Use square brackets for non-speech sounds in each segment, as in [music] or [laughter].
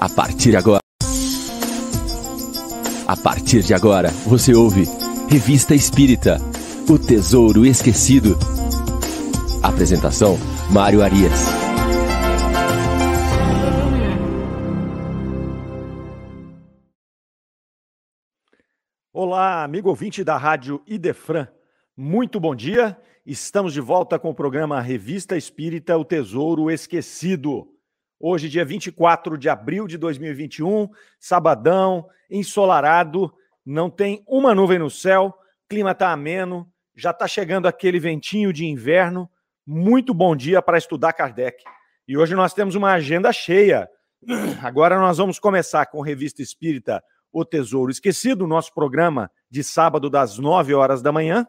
A partir de agora. A partir de agora, você ouve Revista Espírita O Tesouro Esquecido. Apresentação: Mário Arias. Olá, amigo ouvinte da Rádio Idefran. Muito bom dia. Estamos de volta com o programa Revista Espírita O Tesouro Esquecido. Hoje, dia 24 de abril de 2021, sabadão, ensolarado, não tem uma nuvem no céu, clima está ameno, já está chegando aquele ventinho de inverno. Muito bom dia para estudar Kardec. E hoje nós temos uma agenda cheia. Agora nós vamos começar com Revista Espírita O Tesouro Esquecido, nosso programa de sábado das 9 horas da manhã.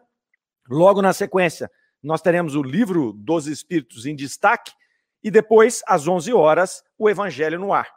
Logo na sequência, nós teremos o livro dos Espíritos em destaque e depois, às 11 horas, o Evangelho no ar.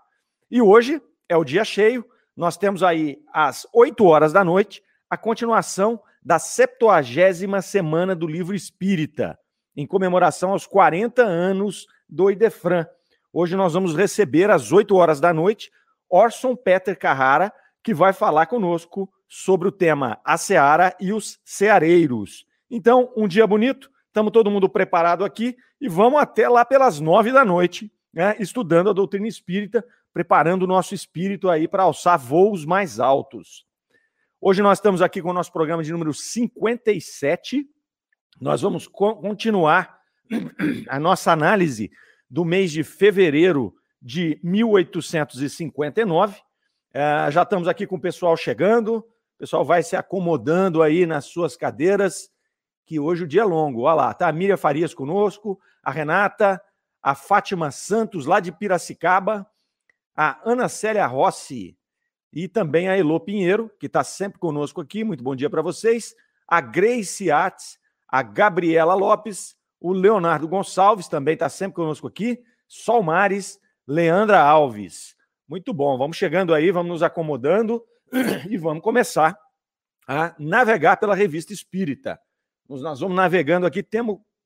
E hoje é o dia cheio, nós temos aí às 8 horas da noite a continuação da 70 semana do livro Espírita, em comemoração aos 40 anos do Idefran. Hoje nós vamos receber às 8 horas da noite Orson Peter Carrara, que vai falar conosco sobre o tema A Seara e os Ceareiros. Então, um dia bonito, estamos todo mundo preparado aqui e vamos até lá pelas nove da noite, né, estudando a doutrina espírita, preparando o nosso espírito aí para alçar voos mais altos. Hoje nós estamos aqui com o nosso programa de número 57. Nós vamos co continuar a nossa análise do mês de fevereiro de 1859. Uh, já estamos aqui com o pessoal chegando, o pessoal vai se acomodando aí nas suas cadeiras que hoje o dia é longo. Olha lá, tá a Miriam Farias conosco, a Renata, a Fátima Santos, lá de Piracicaba, a Ana Célia Rossi e também a Elô Pinheiro, que está sempre conosco aqui. Muito bom dia para vocês. A Grace Ates, a Gabriela Lopes, o Leonardo Gonçalves também está sempre conosco aqui. Sol Mares, Leandra Alves. Muito bom, vamos chegando aí, vamos nos acomodando [clears throat] e vamos começar a navegar pela revista Espírita nós vamos navegando aqui,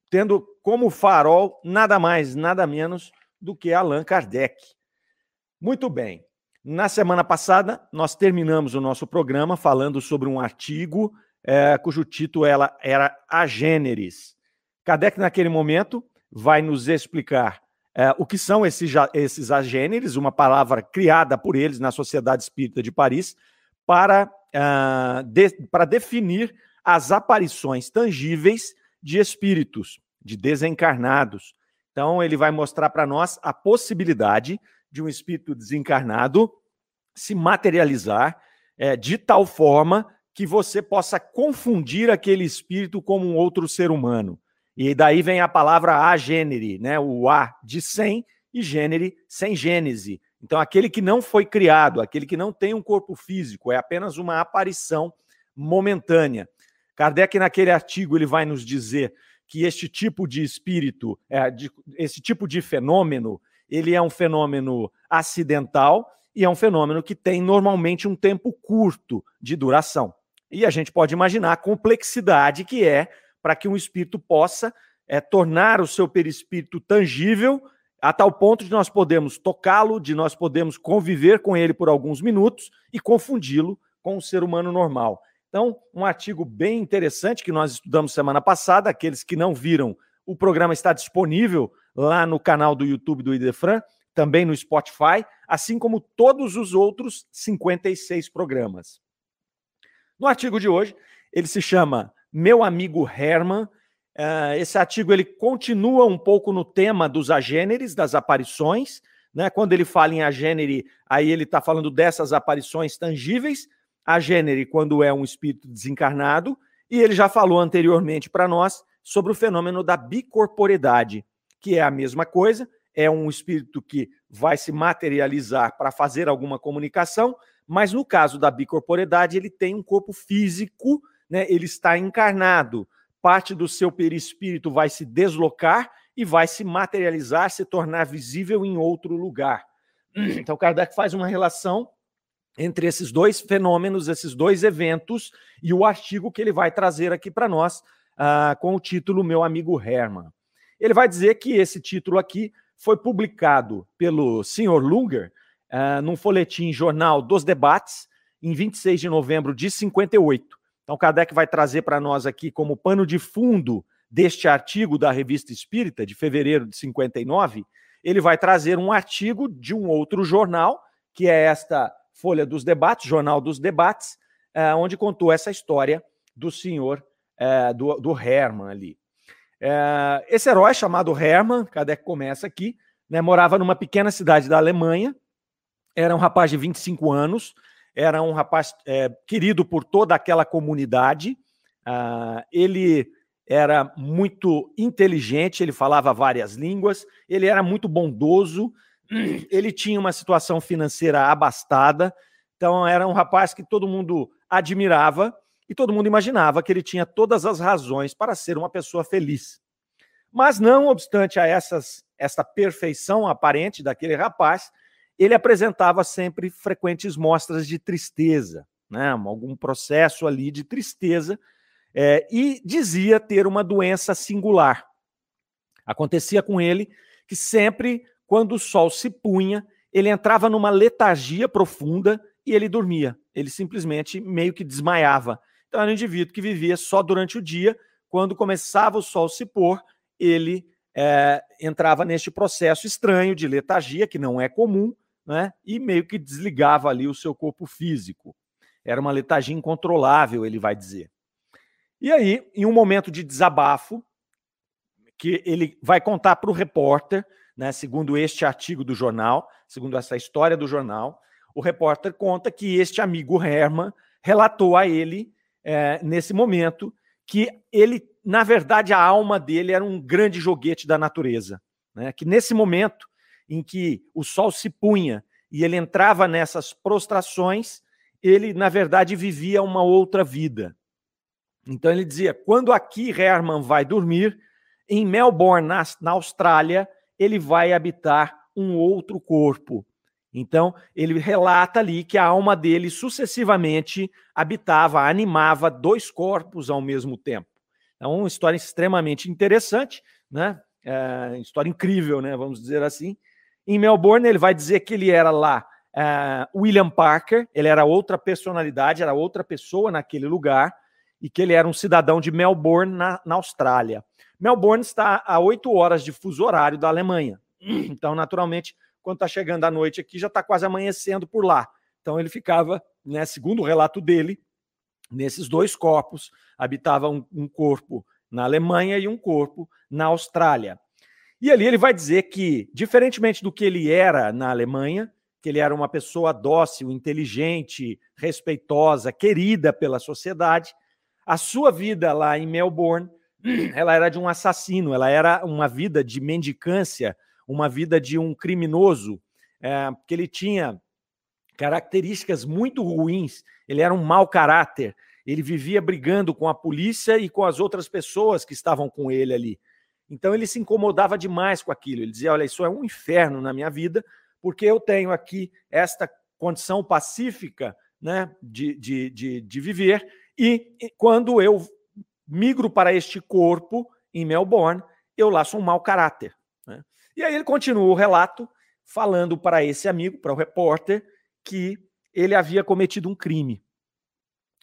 tendo como farol nada mais, nada menos do que Allan Kardec. Muito bem. Na semana passada, nós terminamos o nosso programa falando sobre um artigo é, cujo título ela era A Gêneris. Kardec, naquele momento, vai nos explicar é, o que são esses, esses agêneres, uma palavra criada por eles na Sociedade Espírita de Paris, para, uh, de, para definir as aparições tangíveis de espíritos, de desencarnados. Então, ele vai mostrar para nós a possibilidade de um espírito desencarnado se materializar é, de tal forma que você possa confundir aquele espírito como um outro ser humano. E daí vem a palavra agênere, né? O A de sem e gênere sem gênese. Então, aquele que não foi criado, aquele que não tem um corpo físico, é apenas uma aparição momentânea. Kardec, naquele artigo, ele vai nos dizer que este tipo de espírito, é, de, esse tipo de fenômeno, ele é um fenômeno acidental e é um fenômeno que tem normalmente um tempo curto de duração. E a gente pode imaginar a complexidade que é para que um espírito possa é, tornar o seu perispírito tangível a tal ponto de nós podemos tocá-lo, de nós podemos conviver com ele por alguns minutos e confundi-lo com um ser humano normal. Então, um artigo bem interessante que nós estudamos semana passada. Aqueles que não viram, o programa está disponível lá no canal do YouTube do Idefran, também no Spotify, assim como todos os outros 56 programas. No artigo de hoje, ele se chama Meu Amigo Herman. Uh, esse artigo ele continua um pouco no tema dos agêneres, das aparições. Né? Quando ele fala em agênere, aí ele está falando dessas aparições tangíveis, a gênero quando é um espírito desencarnado, e ele já falou anteriormente para nós sobre o fenômeno da bicorporidade, que é a mesma coisa, é um espírito que vai se materializar para fazer alguma comunicação, mas no caso da bicorporidade, ele tem um corpo físico, né? ele está encarnado, parte do seu perispírito vai se deslocar e vai se materializar, se tornar visível em outro lugar. Então, Kardec faz uma relação entre esses dois fenômenos, esses dois eventos, e o artigo que ele vai trazer aqui para nós, uh, com o título Meu Amigo Herman. Ele vai dizer que esse título aqui foi publicado pelo Sr. Lunger uh, num folhetim jornal dos debates, em 26 de novembro de 58. Então, Kardec vai trazer para nós aqui, como pano de fundo deste artigo da Revista Espírita, de fevereiro de 59, ele vai trazer um artigo de um outro jornal, que é esta Folha dos Debates, Jornal dos Debates, uh, onde contou essa história do senhor, uh, do, do Hermann ali. Uh, esse herói chamado Hermann, Kardec começa aqui, né, morava numa pequena cidade da Alemanha, era um rapaz de 25 anos, era um rapaz é, querido por toda aquela comunidade. Uh, ele era muito inteligente, ele falava várias línguas, ele era muito bondoso, ele tinha uma situação financeira abastada, então era um rapaz que todo mundo admirava e todo mundo imaginava que ele tinha todas as razões para ser uma pessoa feliz. Mas não obstante a essas, essa perfeição aparente daquele rapaz, ele apresentava sempre frequentes mostras de tristeza, né? algum processo ali de tristeza, é, e dizia ter uma doença singular. Acontecia com ele que sempre, quando o sol se punha, ele entrava numa letargia profunda e ele dormia. Ele simplesmente meio que desmaiava. Então era um indivíduo que vivia só durante o dia. Quando começava o sol se pôr, ele é, entrava neste processo estranho de letargia, que não é comum, né? E meio que desligava ali o seu corpo físico. Era uma letargia incontrolável, ele vai dizer. E aí, em um momento de desabafo, que ele vai contar para o repórter, né, segundo este artigo do jornal, segundo essa história do jornal, o repórter conta que este amigo Herman relatou a ele, é, nesse momento, que ele, na verdade, a alma dele era um grande joguete da natureza. Né, que nesse momento em que o sol se punha e ele entrava nessas prostrações, ele, na verdade, vivia uma outra vida. Então ele dizia: quando aqui Herman vai dormir, em Melbourne, na, na Austrália, ele vai habitar um outro corpo. Então, ele relata ali que a alma dele sucessivamente habitava, animava dois corpos ao mesmo tempo. É uma história extremamente interessante, né? É, história incrível, né? Vamos dizer assim. Em Melbourne, ele vai dizer que ele era lá uh, William Parker, ele era outra personalidade, era outra pessoa naquele lugar, e que ele era um cidadão de Melbourne, na, na Austrália. Melbourne está a oito horas de fuso horário da Alemanha. [clears throat] Então, naturalmente, quando está chegando a noite aqui, já está quase amanhecendo por lá. Então, ele ficava, né, segundo o relato dele, nesses dois corpos. Habitava um, um corpo na Alemanha e um corpo na Austrália. E ali ele vai dizer que, diferentemente do que ele era na Alemanha, que ele era uma pessoa dócil, inteligente, respeitosa, querida pela sociedade, a sua vida lá em Melbourne, [clears throat] ela era de um assassino, ela era uma vida de mendicância, uma vida de um criminoso, é, que ele tinha características muito ruins, ele era um mau caráter, ele vivia brigando com a polícia e com as outras pessoas que estavam com ele ali. Então ele se incomodava demais com aquilo. Ele dizia: Olha, isso é um inferno na minha vida, porque eu tenho aqui esta condição pacífica né, de, de, de, de viver, e, e quando eu migro para este corpo em Melbourne, eu sou um mau caráter. Né? E aí ele continua o relato falando para esse amigo, para o repórter, que ele havia cometido um crime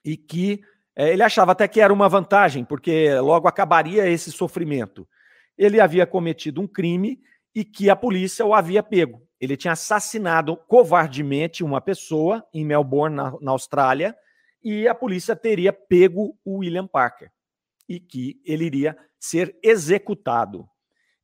e que é, ele achava até que era uma vantagem, porque logo acabaria esse sofrimento ele havia cometido um crime e que a polícia o havia pego. Ele tinha assassinado covardemente uma pessoa em Melbourne, na, na Austrália, e a polícia teria pego o William Parker e que ele iria ser executado.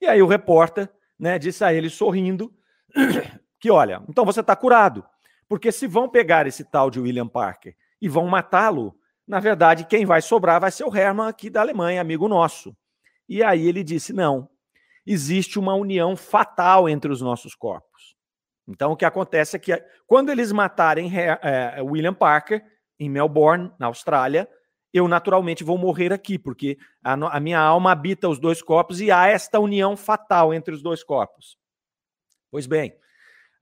E aí o repórter né, disse a ele, sorrindo, [coughs] que olha, então você está curado, porque se vão pegar esse tal de William Parker e vão matá-lo, na verdade, quem vai sobrar vai ser o Herman aqui da Alemanha, amigo nosso. E aí ele disse: não, existe uma união fatal entre os nossos corpos. Então o que acontece é que quando eles matarem é, William Parker em Melbourne, na Austrália, eu naturalmente vou morrer aqui, porque a, a, minha alma habita os dois corpos e há esta união fatal entre os dois corpos. Pois bem,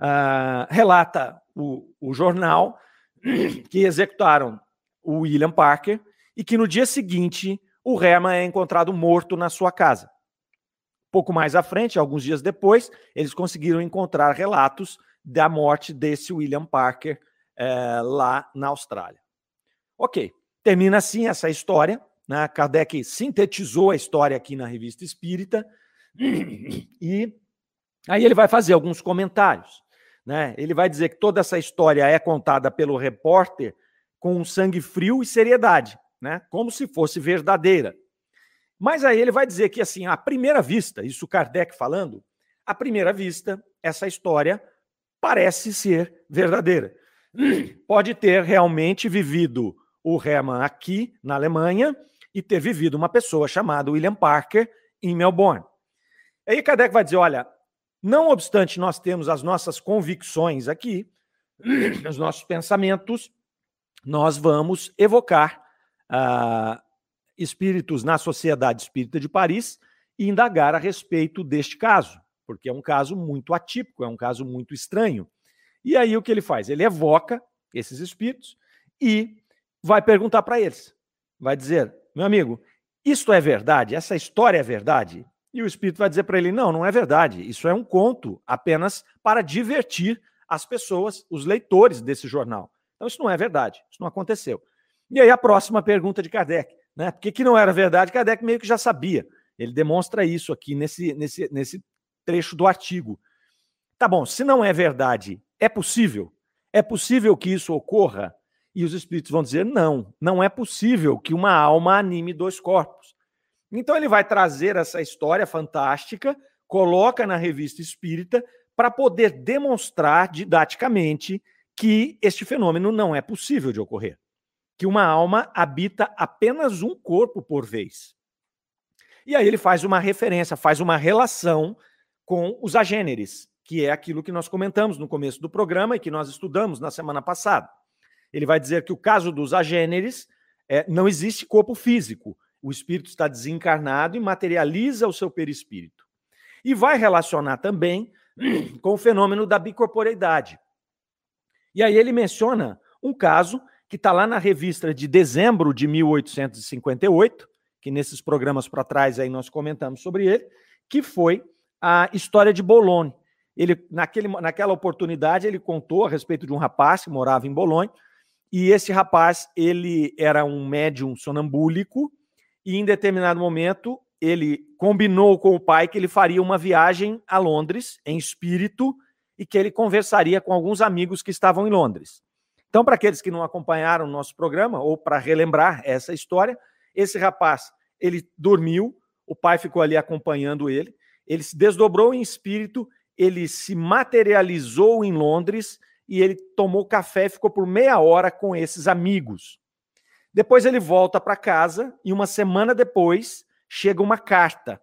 uh, relata o, o jornal [clears throat] que executaram o William Parker e que no dia seguinte o Herman é encontrado morto na sua casa. Pouco mais à frente, alguns dias depois, eles conseguiram encontrar relatos da morte desse William Parker é, lá na Austrália. Ok, termina assim essa história. Né? Kardec sintetizou a história aqui na Revista Espírita [coughs] e aí ele vai fazer alguns comentários. Né? Ele vai dizer que toda essa história é contada pelo repórter com sangue frio e seriedade, né? como se fosse verdadeira. Mas aí ele vai dizer que, assim, à primeira vista, isso Kardec falando, à primeira vista, essa história parece ser verdadeira. [coughs] Pode ter realmente vivido o Hermann aqui na Alemanha e ter vivido uma pessoa chamada William Parker em Melbourne. Aí Kardec vai dizer: olha, não obstante nós temos as nossas convicções aqui, [clears throat] os nossos pensamentos, nós vamos evocar uh, espíritos na Sociedade Espírita de Paris e indagar a respeito deste caso, porque é um caso muito atípico, é um caso muito estranho. E aí o que ele faz? Ele evoca esses espíritos e vai perguntar para eles. Vai dizer: meu amigo, isto é verdade? Essa história é verdade? E o espírito vai dizer para ele: não, não é verdade. Isso é um conto apenas para divertir as pessoas, os leitores desse jornal. Então, isso não é verdade. Isso não aconteceu. E aí, a próxima pergunta de Kardec: né? Por que, que não era verdade? Kardec meio que já sabia. Ele demonstra isso aqui nesse, nesse, nesse trecho do artigo. Tá bom, se não é verdade, é possível? É possível que isso ocorra? E os espíritos vão dizer: não, não é possível que uma alma anime dois corpos. Então ele vai trazer essa história fantástica, coloca na revista espírita, para poder demonstrar didaticamente que este fenômeno não é possível de ocorrer. Que uma alma habita apenas um corpo por vez. E aí ele faz uma referência, faz uma relação com os agêneres, que é aquilo que nós comentamos no começo do programa e que nós estudamos na semana passada. Ele vai dizer que o caso dos agêneres é, não existe corpo físico. O espírito está desencarnado e materializa o seu perispírito. E vai relacionar também [clears throat] com o fenômeno da bicorporeidade. E aí ele menciona um caso que está lá na revista de dezembro de 1858, que nesses programas para trás aí nós comentamos sobre ele, que foi a história de Bolonha. Ele, naquele, naquela oportunidade, ele contou a respeito de um rapaz que morava em Bolonha, e esse rapaz, ele era um médium sonambúlico e em determinado momento ele combinou com o pai que ele faria uma viagem a Londres em espírito e que ele conversaria com alguns amigos que estavam em Londres. Então, para aqueles que não acompanharam o nosso programa ou para relembrar essa história, esse rapaz, ele dormiu, o pai ficou ali acompanhando ele, ele se desdobrou em espírito, ele se materializou em Londres e ele tomou café e ficou por meia hora com esses amigos. Depois ele volta para casa e uma semana depois chega uma carta.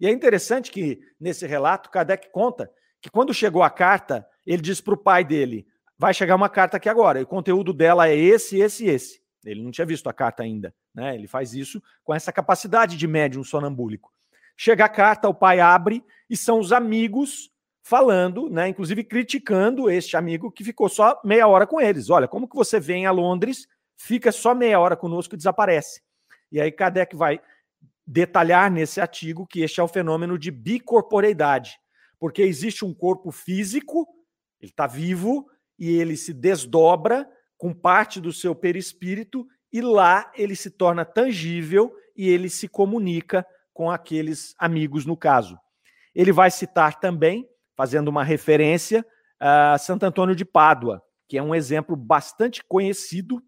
E é interessante que nesse relato Kardec conta que quando chegou a carta, ele diz para o pai dele: vai chegar uma carta aqui agora, e o conteúdo dela é esse, esse, esse. Ele não tinha visto a carta ainda, né? Ele faz isso com essa capacidade de médium sonambúlico. Chega a carta, o pai abre e são os amigos falando, né, inclusive criticando este amigo que ficou só meia hora com eles. Olha, como que você vem a Londres, fica só meia hora conosco e desaparece? E aí Kardec vai detalhar nesse artigo que este é o fenômeno de bicorporeidade, porque existe um corpo físico, ele está vivo e ele se desdobra com parte do seu perispírito e lá ele se torna tangível e ele se comunica com aqueles amigos no caso. Ele vai citar também fazendo uma referência a Santo Antônio de Pádua, que é um exemplo bastante conhecido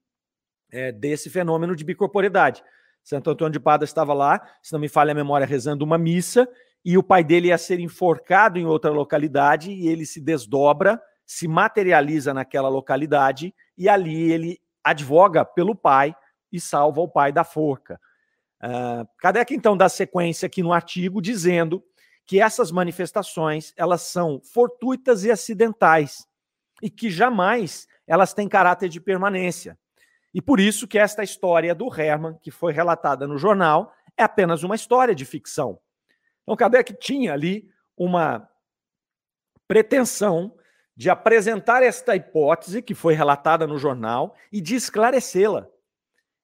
é, desse fenômeno de bicorporidade. Santo Antônio de Pádua estava lá, se não me falha a memória, rezando uma missa, e o pai dele ia ser enforcado em outra localidade, e ele se desdobra, se materializa naquela localidade, e ali ele advoga pelo pai e salva o pai da forca. Uh, Kardec, então, dá sequência aqui no artigo, dizendo que essas manifestações elas são fortuitas e acidentais e que jamais elas têm caráter de permanência. E por isso que esta história do Herman, que foi relatada no jornal, é apenas uma história de ficção. Então Kardec tinha ali uma pretensão de apresentar esta hipótese que foi relatada no jornal e de esclarecê-la.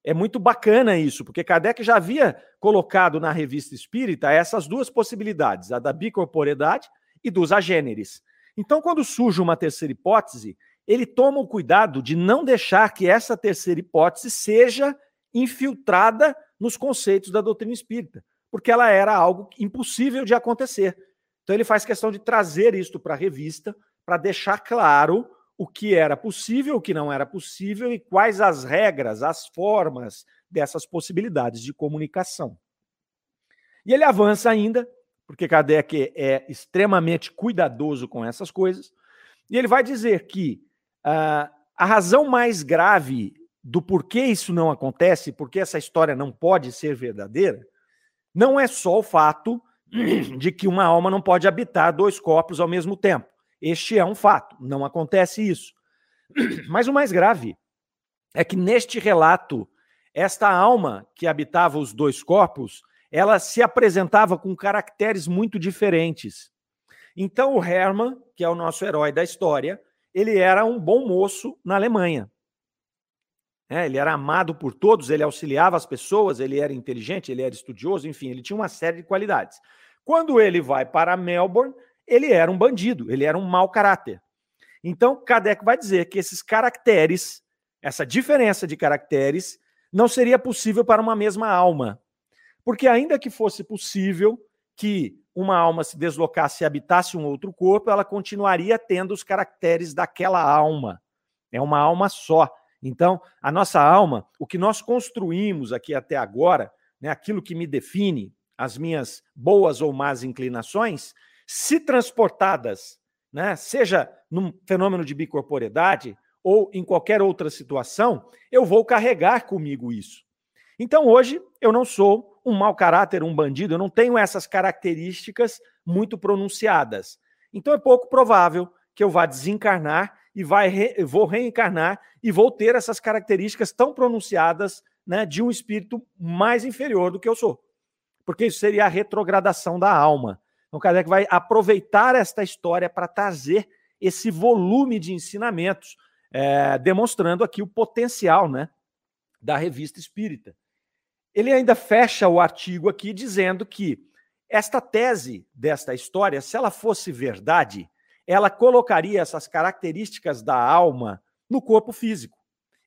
É muito bacana isso, porque Kardec já havia colocado na revista espírita essas duas possibilidades, a da bicorporeidade e dos agêneres. Então, quando surge uma terceira hipótese, ele toma o cuidado de não deixar que essa terceira hipótese seja infiltrada nos conceitos da doutrina espírita, porque ela era algo impossível de acontecer. Então, ele faz questão de trazer isto para a revista, para deixar claro o que era possível, o que não era possível e quais as regras, as formas dessas possibilidades de comunicação. E ele avança ainda, porque Kardec é extremamente cuidadoso com essas coisas, e ele vai dizer que uh, a razão mais grave do porquê isso não acontece, porque essa história não pode ser verdadeira, não é só o fato de que uma alma não pode habitar dois corpos ao mesmo tempo. Este é um fato, não acontece isso. [clears throat] Mas o mais grave é que neste relato, esta alma que habitava os dois corpos, ela se apresentava com caracteres muito diferentes. Então o Hermann, que é o nosso herói da história, ele era um bom moço na Alemanha. É, ele era amado por todos, ele auxiliava as pessoas, ele era inteligente, ele era estudioso, enfim, ele tinha uma série de qualidades. Quando ele vai para Melbourne, ele era um bandido, ele era um mau caráter. Então, Kardec vai dizer que esses caracteres, essa diferença de caracteres, não seria possível para uma mesma alma. Porque, ainda que fosse possível que uma alma se deslocasse e habitasse um outro corpo, ela continuaria tendo os caracteres daquela alma. É uma alma só. Então, a nossa alma, o que nós construímos aqui até agora, né, aquilo que me define, as minhas boas ou más inclinações, se transportadas, né, seja num fenômeno de bicorporidade ou em qualquer outra situação, eu vou carregar comigo isso. Então, hoje, eu não sou um mau caráter, um bandido, eu não tenho essas características muito pronunciadas. Então, é pouco provável que eu vá desencarnar e vai re, vou reencarnar e vou ter essas características tão pronunciadas né, de um espírito mais inferior do que eu sou porque isso seria a retrogradação da alma. Então, Kardec vai aproveitar esta história para trazer esse volume de ensinamentos, é, demonstrando aqui o potencial né, da revista espírita. Ele ainda fecha o artigo aqui dizendo que esta tese desta história, se ela fosse verdade, ela colocaria essas características da alma no corpo físico.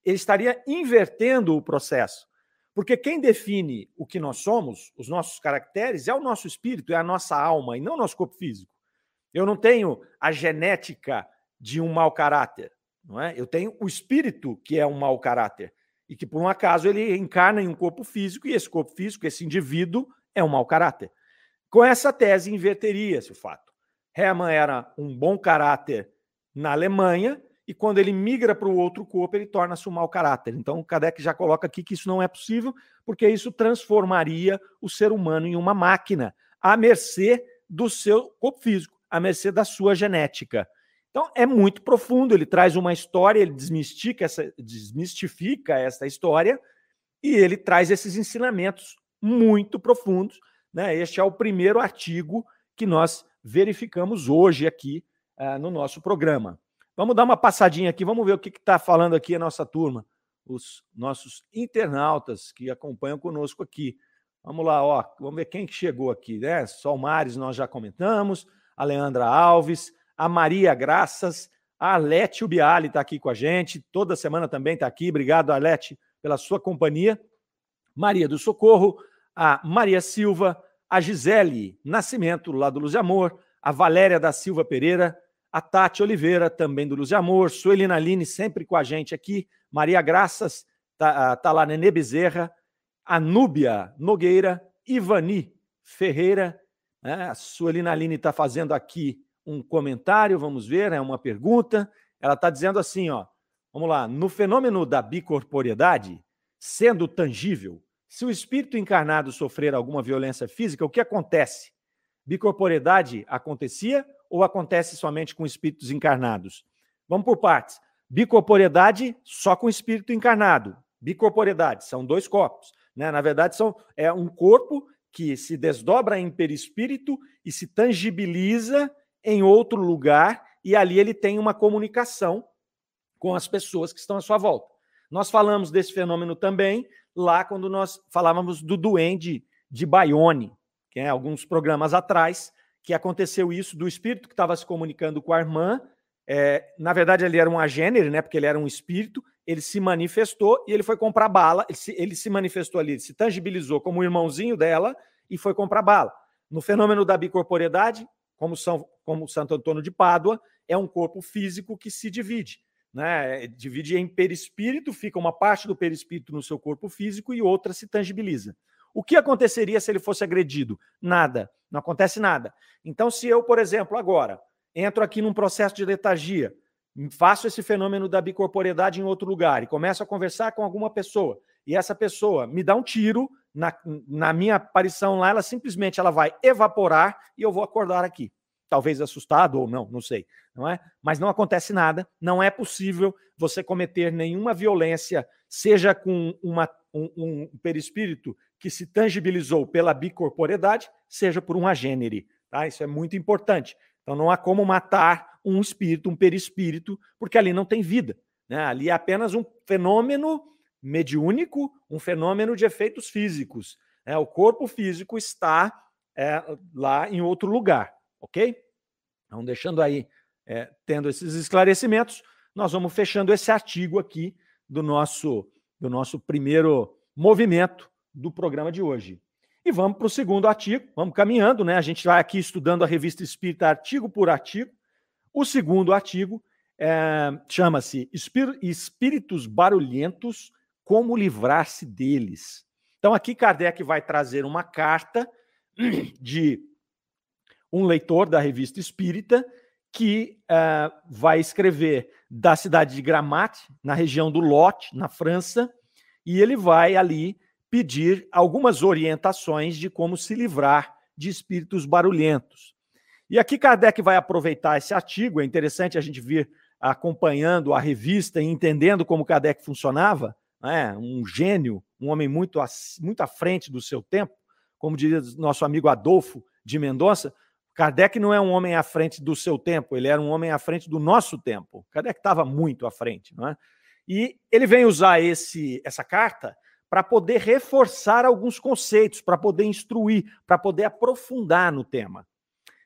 Ele estaria invertendo o processo. Porque quem define o que nós somos, os nossos caracteres, é o nosso espírito, é a nossa alma, e não o nosso corpo físico. Eu não tenho a genética de um mau caráter, não é? Eu tenho o espírito que é um mau caráter e que por um acaso ele encarna em um corpo físico e esse corpo físico, esse indivíduo é um mau caráter. Com essa tese inverteria-se o fato. Hermann era um bom caráter na Alemanha e quando ele migra para o outro corpo, ele torna-se um mau caráter. Então, o Kardec já coloca aqui que isso não é possível, porque isso transformaria o ser humano em uma máquina, à mercê do seu corpo físico, à mercê da sua genética. Então, é muito profundo. Ele traz uma história, ele desmistifica essa, desmistifica essa história e ele traz esses ensinamentos muito profundos. Né? Este é o primeiro artigo que nós verificamos hoje aqui uh, no nosso programa. Vamos dar uma passadinha aqui, vamos ver o que está falando aqui a nossa turma, os nossos internautas que acompanham conosco aqui. Vamos lá, ó, vamos ver quem que chegou aqui, né? Solmares nós já comentamos, a Leandra Alves, a Maria Graças, a Alete Ubiali está aqui com a gente, toda semana também está aqui. Obrigado, Alete, pela sua companhia. Maria do Socorro, a Maria Silva, a Gisele Nascimento, lá do Luz de Amor, a Valéria da Silva Pereira, a Tati Oliveira, também do Luz de Amor, Suelina Aline, sempre com a gente aqui, Maria Graças, tá, ah, tá lá, Nenê Bezerra, Anúbia Nogueira, Ivani Ferreira, né? a Suelina Aline está fazendo aqui um comentário, vamos ver, é uma pergunta, ela está dizendo assim, ó, vamos lá, no fenômeno da bicorporiedade, sendo tangível, se o espírito encarnado sofrer alguma violência física, o que acontece? Bicorporiedade acontecia ou acontece somente com espíritos encarnados? Vamos por partes. Bicorporiedade só com espírito encarnado. Bicorporiedade são dois corpos. Né? Na verdade, são, é um corpo que se desdobra em perispírito e se tangibiliza em outro lugar, e ali ele tem uma comunicação com as pessoas que estão à sua volta. Nós falamos desse fenômeno também lá quando nós falávamos do duende de Bayonne, que é alguns programas atrás, que aconteceu isso do espírito que estava se comunicando com a irmã. É, na verdade, ele era um agênere, né? Porque ele era um espírito. Ele se manifestou e ele foi comprar bala. Ele se, ele se manifestou ali, se tangibilizou como o irmãozinho dela e foi comprar bala. No fenômeno da bicorporiedade, como, São, como Santo Antônio de Pádua, é um corpo físico que se divide. Né? Divide em perispírito, fica uma parte do perispírito no seu corpo físico e outra se tangibiliza. O que aconteceria se ele fosse agredido? Nada, não acontece nada. Então, se eu, por exemplo, agora entro aqui num processo de letargia, faço esse fenômeno da bicorporiedade em outro lugar e começo a conversar com alguma pessoa, e essa pessoa me dá um tiro na, na minha aparição lá, ela simplesmente ela vai evaporar e eu vou acordar aqui talvez assustado ou não, não sei, não é? Mas não acontece nada, não é possível você cometer nenhuma violência, seja com uma, um, um perispírito que se tangibilizou pela bicorporeidade, seja por um agênere, tá? Isso é muito importante. Então não há como matar um espírito, um perispírito, porque ali não tem vida, né? Ali é apenas um fenômeno mediúnico, um fenômeno de efeitos físicos. Né? O corpo físico está é, lá em outro lugar, ok? Então, deixando aí, é, tendo esses esclarecimentos, nós vamos fechando esse artigo aqui do nosso, do nosso primeiro movimento do programa de hoje. E vamos para o segundo artigo, vamos caminhando, né? A gente vai aqui estudando a revista Espírita artigo por artigo. O segundo artigo é, chama-se Espíritos Barulhentos, como livrar-se deles. Então, aqui Kardec vai trazer uma carta [clears throat] de um leitor da revista Espírita que uh, vai escrever da cidade de Gramat, na região do Lot, na França, e ele vai ali pedir algumas orientações de como se livrar de espíritos barulhentos. E aqui Kardec vai aproveitar esse artigo, é interessante a gente vir acompanhando a revista e entendendo como Kardec funcionava, né? um gênio, um homem muito, muito à frente do seu tempo, como diria nosso amigo Adolfo de Mendonça, Kardec não é um homem à frente do seu tempo, ele era um homem à frente do nosso tempo. Kardec estava muito à frente, não é? E ele vem usar esse, essa carta para poder reforçar alguns conceitos, para poder instruir, para poder aprofundar no tema.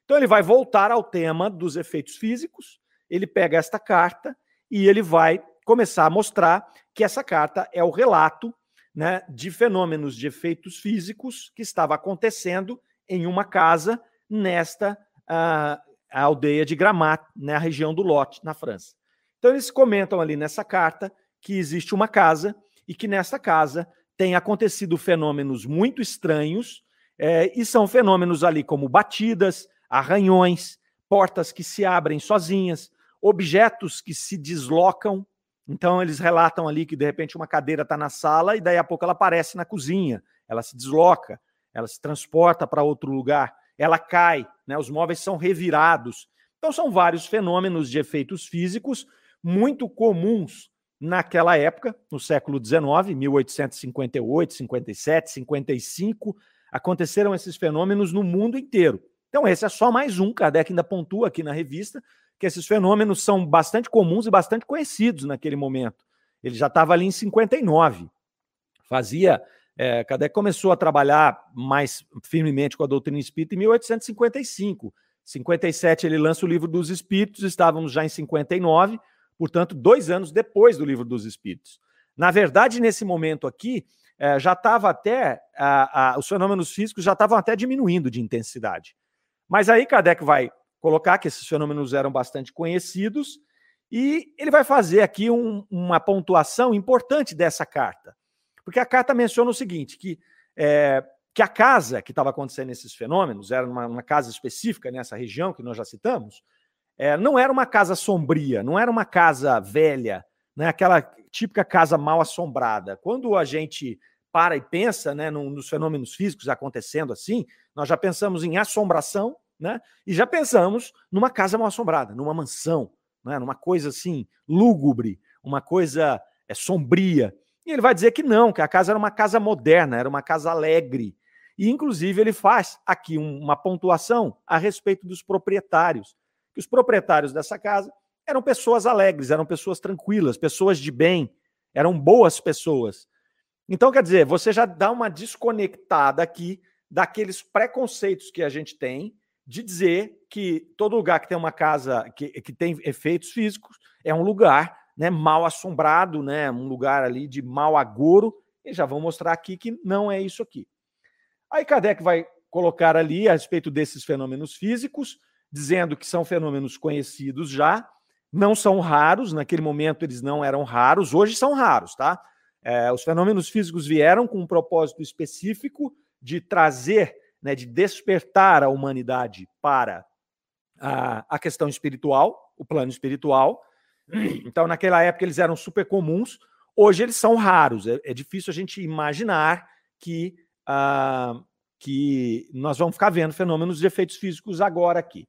Então ele vai voltar ao tema dos efeitos físicos, ele pega esta carta e ele vai começar a mostrar que essa carta é o relato né, de fenômenos de efeitos físicos que estava acontecendo em uma casa nesta a, a aldeia de Gramat, na né, região do Lot, na França. Então, eles comentam ali nessa carta que existe uma casa e que nessa casa tem acontecido fenômenos muito estranhos, é, e são fenômenos ali como batidas, arranhões, portas que se abrem sozinhas, objetos que se deslocam. Então, eles relatam ali que de repente uma cadeira está na sala e daí a pouco ela aparece na cozinha, ela se desloca, ela se transporta para outro lugar ela cai, né? os móveis são revirados. Então, são vários fenômenos de efeitos físicos muito comuns naquela época, no século XIX, 1858, 57, 55, aconteceram esses fenômenos no mundo inteiro. Então, esse é só mais um, Kardec ainda pontua aqui na revista, que esses fenômenos são bastante comuns e bastante conhecidos naquele momento. Ele já estava ali em 59, fazia é, Kardec começou a trabalhar mais firmemente com a doutrina espírita em 1855. 57 ele lança o livro dos Espíritos, estávamos já em 59, portanto, dois anos depois do livro dos Espíritos. Na verdade, nesse momento aqui, é, já estava até, os fenômenos físicos já estavam até diminuindo de intensidade. Mas aí Kardec vai colocar que esses fenômenos eram bastante conhecidos e ele vai fazer aqui um, uma pontuação importante dessa carta. Porque a carta menciona o seguinte: que, é, que a casa que estava acontecendo esses fenômenos, era uma, uma, casa específica nessa região que nós já citamos, é, não era uma casa sombria, não era uma casa velha, né, aquela típica casa mal assombrada. Quando a gente para e pensa né, nos fenômenos físicos acontecendo assim, nós já pensamos em assombração, né? E já pensamos numa casa mal assombrada, numa mansão, né, numa coisa assim lúgubre, uma coisa é, sombria. E ele vai dizer que não, que a casa era uma casa moderna, era uma casa alegre. E, inclusive, ele faz aqui uma pontuação a respeito dos proprietários. Que os proprietários dessa casa eram pessoas alegres, eram pessoas tranquilas, pessoas de bem, eram boas pessoas. Então, quer dizer, você já dá uma desconectada aqui daqueles preconceitos que a gente tem de dizer que todo lugar que tem uma casa que, que tem efeitos físicos é um lugar né, mal assombrado, né, um lugar ali de mau agouro, e já vão mostrar aqui que não é isso aqui. Aí Kardec vai colocar ali a respeito desses fenômenos físicos, dizendo que são fenômenos conhecidos já, não são raros, naquele momento eles não eram raros, hoje são raros, tá? É, os fenômenos físicos vieram com um propósito específico de trazer, né, de despertar a humanidade para a, a questão espiritual, o plano espiritual. Então, naquela época, eles eram super comuns, hoje eles são raros. É, é difícil a gente imaginar que, ah, que nós vamos ficar vendo fenômenos de efeitos físicos agora aqui.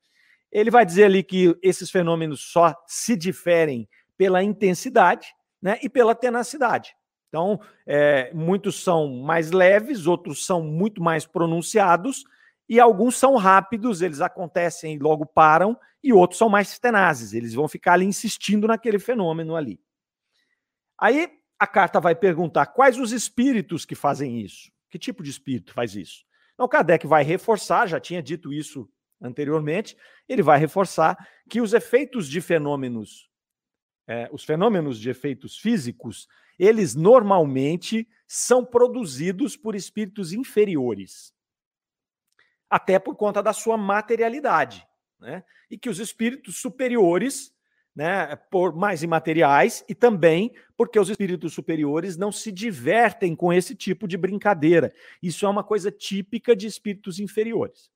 Ele vai dizer ali que esses fenômenos só se diferem pela intensidade né, e pela tenacidade. Então, é, muitos são mais leves, outros são muito mais pronunciados, e alguns são rápidos, eles acontecem e logo param, e outros são mais tenazes, eles vão ficar ali insistindo naquele fenômeno ali. Aí a carta vai perguntar quais os espíritos que fazem isso. Que tipo de espírito faz isso? Então, Kardec vai reforçar, já tinha dito isso anteriormente, ele vai reforçar que os efeitos de fenômenos, é, os fenômenos de efeitos físicos, eles normalmente são produzidos por espíritos inferiores, até por conta da sua materialidade, né? E que os espíritos superiores, né, por mais imateriais e também porque os espíritos superiores não se divertem com esse tipo de brincadeira. Isso é uma coisa típica de espíritos inferiores.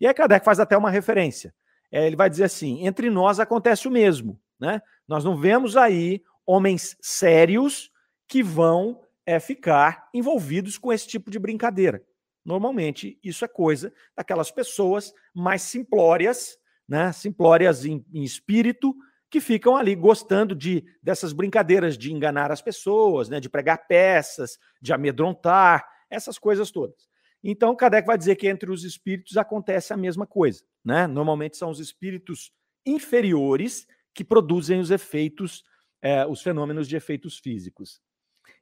E aí Kardec faz até uma referência. É, ele vai dizer assim: entre nós acontece o mesmo. Né? Nós não vemos aí homens sérios que vão é, ficar envolvidos com esse tipo de brincadeira. Normalmente, isso é coisa daquelas pessoas mais simplórias, né? simplórias em, em espírito, que ficam ali gostando de dessas brincadeiras de enganar as pessoas, né? de pregar peças, de amedrontar, essas coisas todas. Então, Kardec vai dizer que entre os espíritos acontece a mesma coisa. Né? Normalmente são os espíritos inferiores que produzem os efeitos, eh, os fenômenos de efeitos físicos.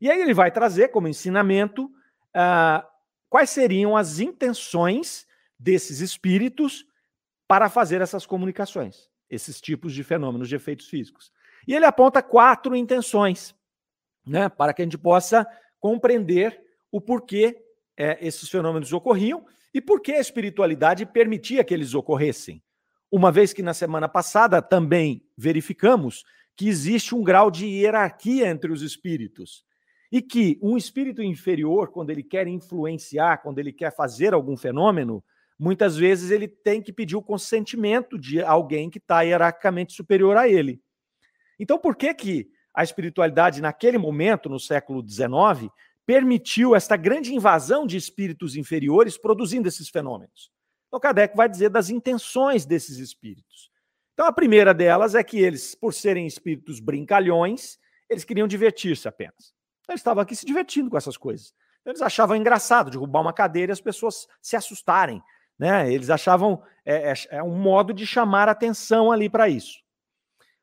E aí ele vai trazer como ensinamento ah, quais seriam as intenções desses espíritos para fazer essas comunicações, esses tipos de fenômenos de efeitos físicos. E ele aponta quatro intenções, né, para que a gente possa compreender o porquê é, esses fenômenos ocorriam e por que a espiritualidade permitia que eles ocorressem. Uma vez que na semana passada também verificamos que existe um grau de hierarquia entre os espíritos e que um espírito inferior, quando ele quer influenciar, quando ele quer fazer algum fenômeno, muitas vezes ele tem que pedir o consentimento de alguém que está hierarquicamente superior a ele. Então, por que que a espiritualidade naquele momento, no século XIX, permitiu esta grande invasão de espíritos inferiores produzindo esses fenômenos. Então, Kardec vai dizer das intenções desses espíritos. Então, a primeira delas é que eles, por serem espíritos brincalhões, eles queriam divertir-se apenas. Eles estavam aqui se divertindo com essas coisas. Então, eles achavam engraçado derrubar uma cadeira e as pessoas se assustarem. Né? Eles achavam é, é, é um modo de chamar atenção ali para isso.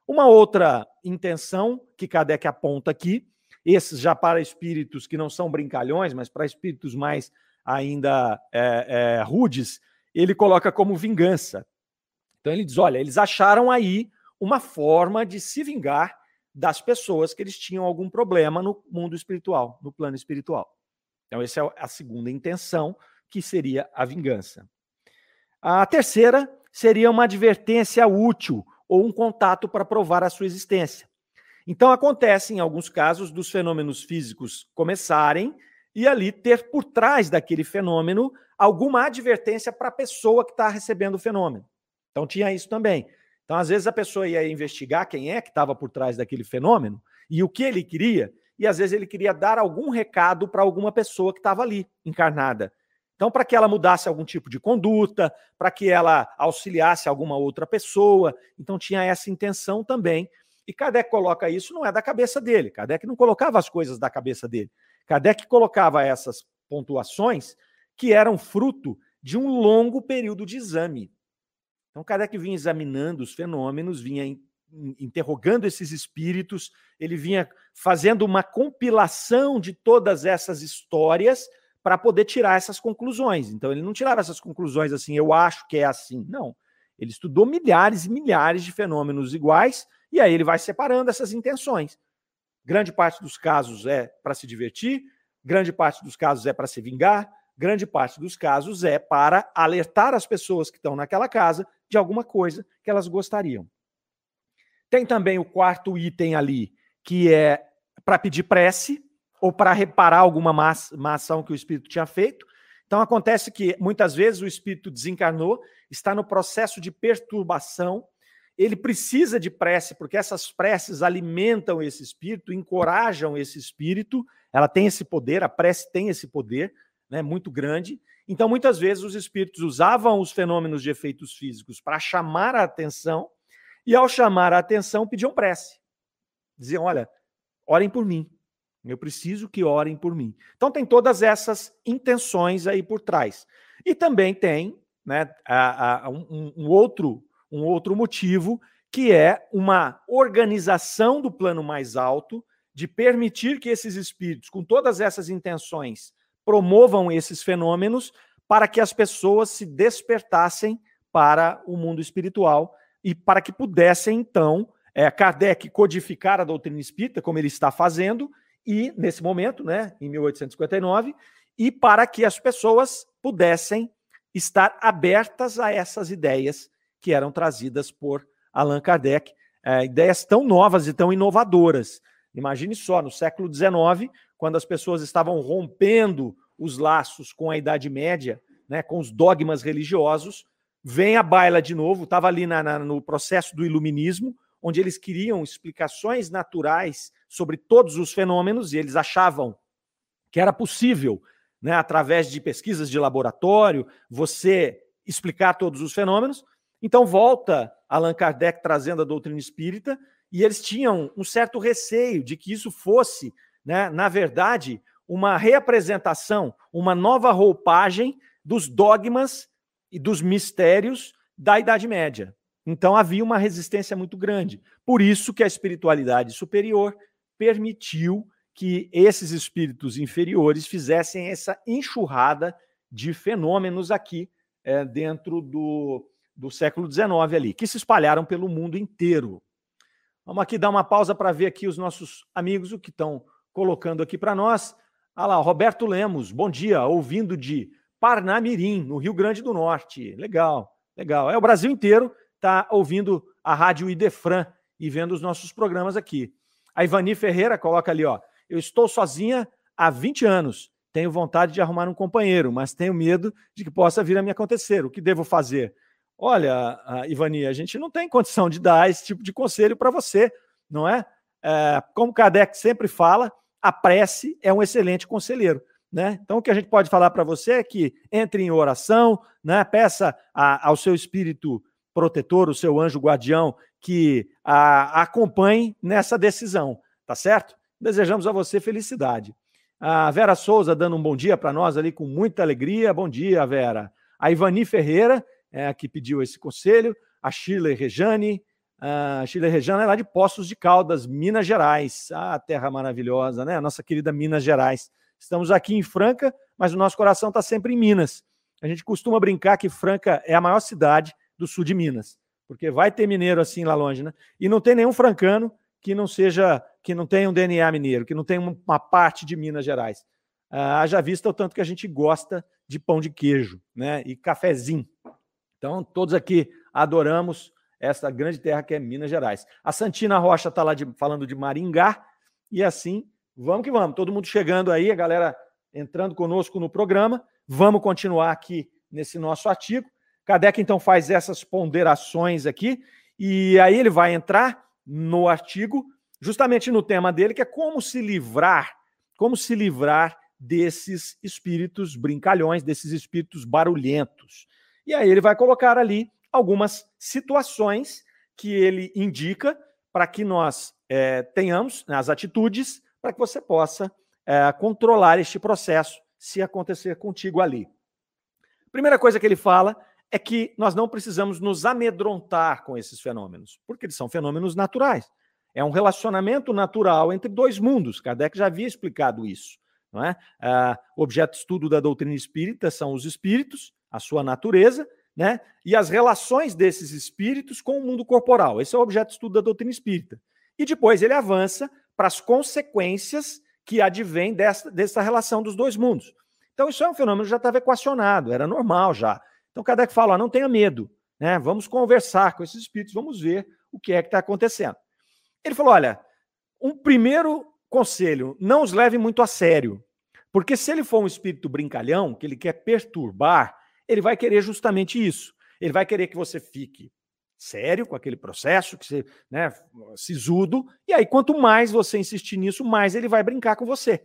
Uma outra intenção que Kardec aponta aqui esses já para espíritos que não são brincalhões, mas para espíritos mais ainda é, é, rudes, ele coloca como vingança. Então ele diz: olha, eles acharam aí uma forma de se vingar das pessoas que eles tinham algum problema no mundo espiritual, no plano espiritual. Então, essa é a segunda intenção, que seria a vingança. A terceira seria uma advertência útil ou um contato para provar a sua existência. Então acontece em alguns casos dos fenômenos físicos começarem e ali ter por trás daquele fenômeno alguma advertência para a pessoa que está recebendo o fenômeno. Então tinha isso também. Então às vezes a pessoa ia investigar quem é que estava por trás daquele fenômeno e o que ele queria, e às vezes ele queria dar algum recado para alguma pessoa que estava ali encarnada. Então, para que ela mudasse algum tipo de conduta, para que ela auxiliasse alguma outra pessoa. Então, tinha essa intenção também e Kardec coloca isso, não é da cabeça dele. Kardec não colocava as coisas da cabeça dele. Kardec colocava essas pontuações que eram fruto de um longo período de exame. Então, Kardec vinha examinando os fenômenos, vinha interrogando esses espíritos, ele vinha fazendo uma compilação de todas essas histórias para poder tirar essas conclusões. Então, ele não tirava essas conclusões assim, eu acho que é assim. Não. Ele estudou milhares e milhares de fenômenos iguais e aí ele vai separando essas intenções. Grande parte dos casos é para se divertir, grande parte dos casos é para se vingar, grande parte dos casos é para alertar as pessoas que estão naquela casa de alguma coisa que elas gostariam. Tem também o quarto item ali, que é para pedir prece ou para reparar alguma má, má ação que o espírito tinha feito. Então acontece que muitas vezes o espírito desencarnou, está no processo de perturbação, ele precisa de prece, porque essas preces alimentam esse espírito, encorajam esse espírito, ela tem esse poder, a prece tem esse poder né, muito grande. Então, muitas vezes, os espíritos usavam os fenômenos de efeitos físicos para chamar a atenção, e ao chamar a atenção, pediam prece. Diziam: Olha, orem por mim. Eu preciso que orem por mim. Então, tem todas essas intenções aí por trás. E também tem né, a, a, um, um, outro, um outro motivo, que é uma organização do plano mais alto, de permitir que esses espíritos, com todas essas intenções, promovam esses fenômenos para que as pessoas se despertassem para o mundo espiritual e para que pudessem, então, é, Kardec codificar a doutrina espírita, como ele está fazendo, e nesse momento, né, em 1859, e para que as pessoas pudessem estar abertas a essas ideias que eram trazidas por Allan Kardec, é, ideias tão novas e tão inovadoras. Imagine só, no século XIX, quando as pessoas estavam rompendo os laços com a Idade Média, né, com os dogmas religiosos, vem a baila de novo, estava ali na, na, no processo do iluminismo, onde eles queriam explicações naturais sobre todos os fenômenos e eles achavam que era possível né, através de pesquisas de laboratório, você explicar todos os fenômenos. Então, volta Allan Kardec trazendo a doutrina espírita, e eles tinham um certo receio de que isso fosse, né, na verdade, uma reapresentação, uma nova roupagem dos dogmas e dos mistérios da Idade Média. Então havia uma resistência muito grande. Por isso que a espiritualidade superior permitiu que esses espíritos inferiores fizessem essa enxurrada de fenômenos aqui é, dentro do, do século XIX ali, que se espalharam pelo mundo inteiro. Vamos aqui dar uma pausa para ver aqui os nossos amigos, o que estão colocando aqui para nós. Olha lá, Roberto Lemos, bom dia, ouvindo de Parnamirim, no Rio Grande do Norte. Legal, legal. É o Brasil inteiro está ouvindo a rádio Idefran e vendo os nossos programas aqui. A Ivani Ferreira coloca ali, ó, eu estou sozinha há 20 anos. Tenho vontade de arrumar um companheiro, mas tenho medo de que possa vir a me acontecer. O que devo fazer? Olha, Ivani, a gente não tem condição de dar esse tipo de conselho para você, não é? é? Como Kardec sempre fala, a prece é um excelente conselheiro. Né? Então, o que a gente pode falar para você é que entre em oração, né? peça a, ao seu espírito protetor, o seu anjo guardião, que a, acompanhe nessa decisão, tá certo? Desejamos a você felicidade. A Vera Souza dando um bom dia para nós ali com muita alegria. Bom dia, Vera. A Ivani Ferreira, é, que pediu esse conselho. A Shirley Rejane. A Shirley Rejane é lá de Poços de Caldas, Minas Gerais. Ah, terra maravilhosa, né? A nossa querida Minas Gerais. Estamos aqui em Franca, mas o nosso coração está sempre em Minas. A gente costuma brincar que Franca é a maior cidade do sul de Minas, porque vai ter mineiro assim lá longe, né? E não tem nenhum francano que não seja, que não tenha um DNA mineiro, que não tenha uma parte de Minas Gerais. Ah, haja vista o tanto que a gente gosta de pão de queijo, né? E cafezinho. Então, todos aqui adoramos essa grande terra que é Minas Gerais. A Santina Rocha está lá de, falando de Maringá, e assim, vamos que vamos. Todo mundo chegando aí, a galera entrando conosco no programa. Vamos continuar aqui nesse nosso artigo. Kardec, então, faz essas ponderações aqui, e aí ele vai entrar no artigo, justamente no tema dele, que é como se livrar, como se livrar desses espíritos brincalhões, desses espíritos barulhentos. E aí ele vai colocar ali algumas situações que ele indica para que nós é, tenhamos as atitudes para que você possa é, controlar este processo se acontecer contigo ali. Primeira coisa que ele fala é que nós não precisamos nos amedrontar com esses fenômenos, porque eles são fenômenos naturais. É um relacionamento natural entre dois mundos. Kardec já havia explicado isso. Não é? Ah, o objeto de estudo da doutrina espírita são os espíritos, a sua natureza, né? e as relações desses espíritos com o mundo corporal. Esse é o objeto de estudo da doutrina espírita. E depois ele avança para as consequências que advêm dessa, dessa relação dos dois mundos. Então, isso é um fenômeno que já estava equacionado, era normal já. Então, Kardec fala: ó, não tenha medo, né? vamos conversar com esses espíritos, vamos ver o que é que está acontecendo. Ele falou: olha, um primeiro conselho, não os leve muito a sério, porque se ele for um espírito brincalhão, que ele quer perturbar, ele vai querer justamente isso. Ele vai querer que você fique sério com aquele processo, que você, né, sisudo, e aí quanto mais você insistir nisso, mais ele vai brincar com você.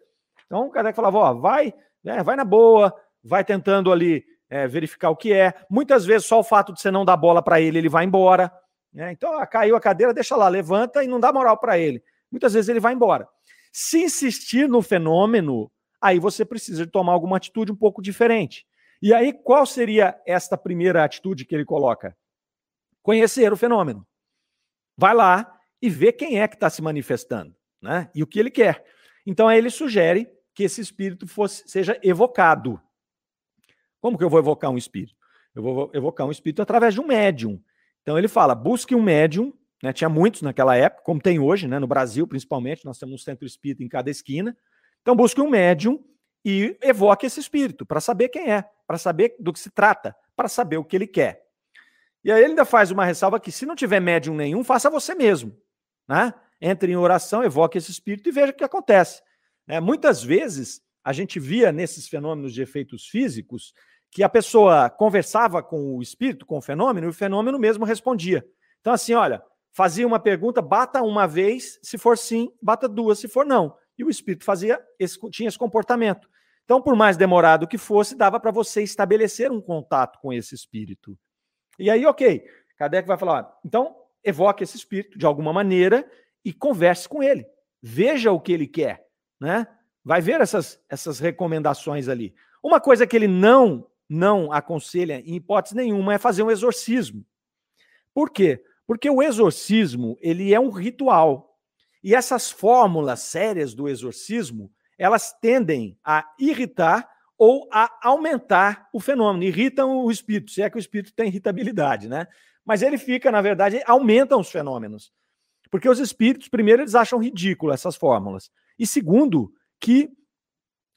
Então o Kardec falava, ó, vai, né, vai na boa, vai tentando ali é, verificar o que é. Muitas vezes só o fato de você não dar bola para ele, ele vai embora. Né? Então, caiu a cadeira, deixa lá, levanta e não dá moral para ele. Muitas vezes ele vai embora. Se insistir no fenômeno, aí você precisa tomar alguma atitude um pouco diferente. E aí, qual seria esta primeira atitude que ele coloca? Conhecer o fenômeno. Vai lá e vê quem é que está se manifestando, né? E o que ele quer. Então, aí ele sugere que esse espírito fosse, seja evocado. Como que eu vou evocar um espírito? Eu vou evocar um espírito através de um médium. Então ele fala: busque um médium, né? Tinha muitos naquela época, como tem hoje, né? No Brasil, principalmente, nós temos um centro espírita em cada esquina. Então busque um médium e evoque esse espírito para saber quem é, para saber do que se trata, para saber o que ele quer. E aí ele ainda faz uma ressalva que se não tiver médium nenhum, faça você mesmo, né? Entre em oração, evoque esse espírito e veja o que acontece. Né? Muitas vezes a gente via nesses fenômenos de efeitos físicos que a pessoa conversava com o espírito, com o fenômeno, e o fenômeno mesmo respondia. Então, assim, olha, fazia uma pergunta, bata uma vez, se for sim, bata duas, se for não. E o espírito fazia esse, tinha esse comportamento. Então, por mais demorado que fosse, dava para você estabelecer um contato com esse espírito. E aí, ok, Kardec vai falar, então evoque esse espírito de alguma maneira e converse com ele. Veja o que ele quer, né? Vai ver essas, essas recomendações ali. Uma coisa que ele não não aconselha em hipótese nenhuma é fazer um exorcismo. Por quê? Porque o exorcismo, ele é um ritual. E essas fórmulas sérias do exorcismo, elas tendem a irritar ou a aumentar o fenômeno, irritam o espírito, se é que o espírito tem irritabilidade, né? Mas ele fica, na verdade, aumentam os fenômenos. Porque os espíritos, primeiro, eles acham ridículo essas fórmulas. E segundo, que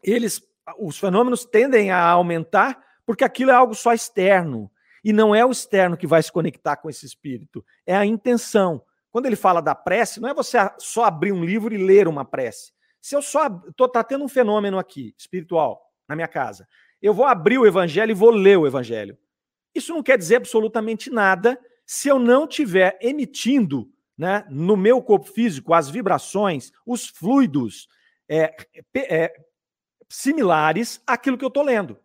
eles os fenômenos tendem a aumentar porque aquilo é algo só externo. E não é o externo que vai se conectar com esse espírito, é a intenção. Quando ele fala da prece, não é você só abrir um livro e ler uma prece. Se eu só estou tá tendo um fenômeno aqui espiritual na minha casa, eu vou abrir o evangelho e vou ler o evangelho. Isso não quer dizer absolutamente nada se eu não estiver emitindo né, no meu corpo físico as vibrações, os fluidos é, é, similares àquilo que eu estou lendo.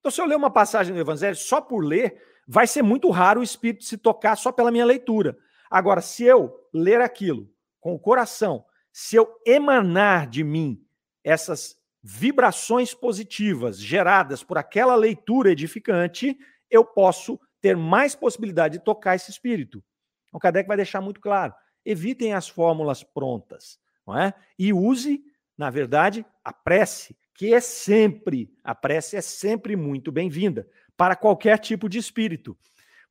Então, se eu ler uma passagem do Evangelho só por ler, vai ser muito raro o Espírito se tocar só pela minha leitura. Agora, se eu ler aquilo com o coração, se eu emanar de mim essas vibrações positivas geradas por aquela leitura edificante, eu posso ter mais possibilidade de tocar esse espírito. O Kardec vai deixar muito claro: evitem as fórmulas prontas, não é? E use, na verdade, a prece, que é sempre, a prece é sempre muito bem-vinda para qualquer tipo de espírito.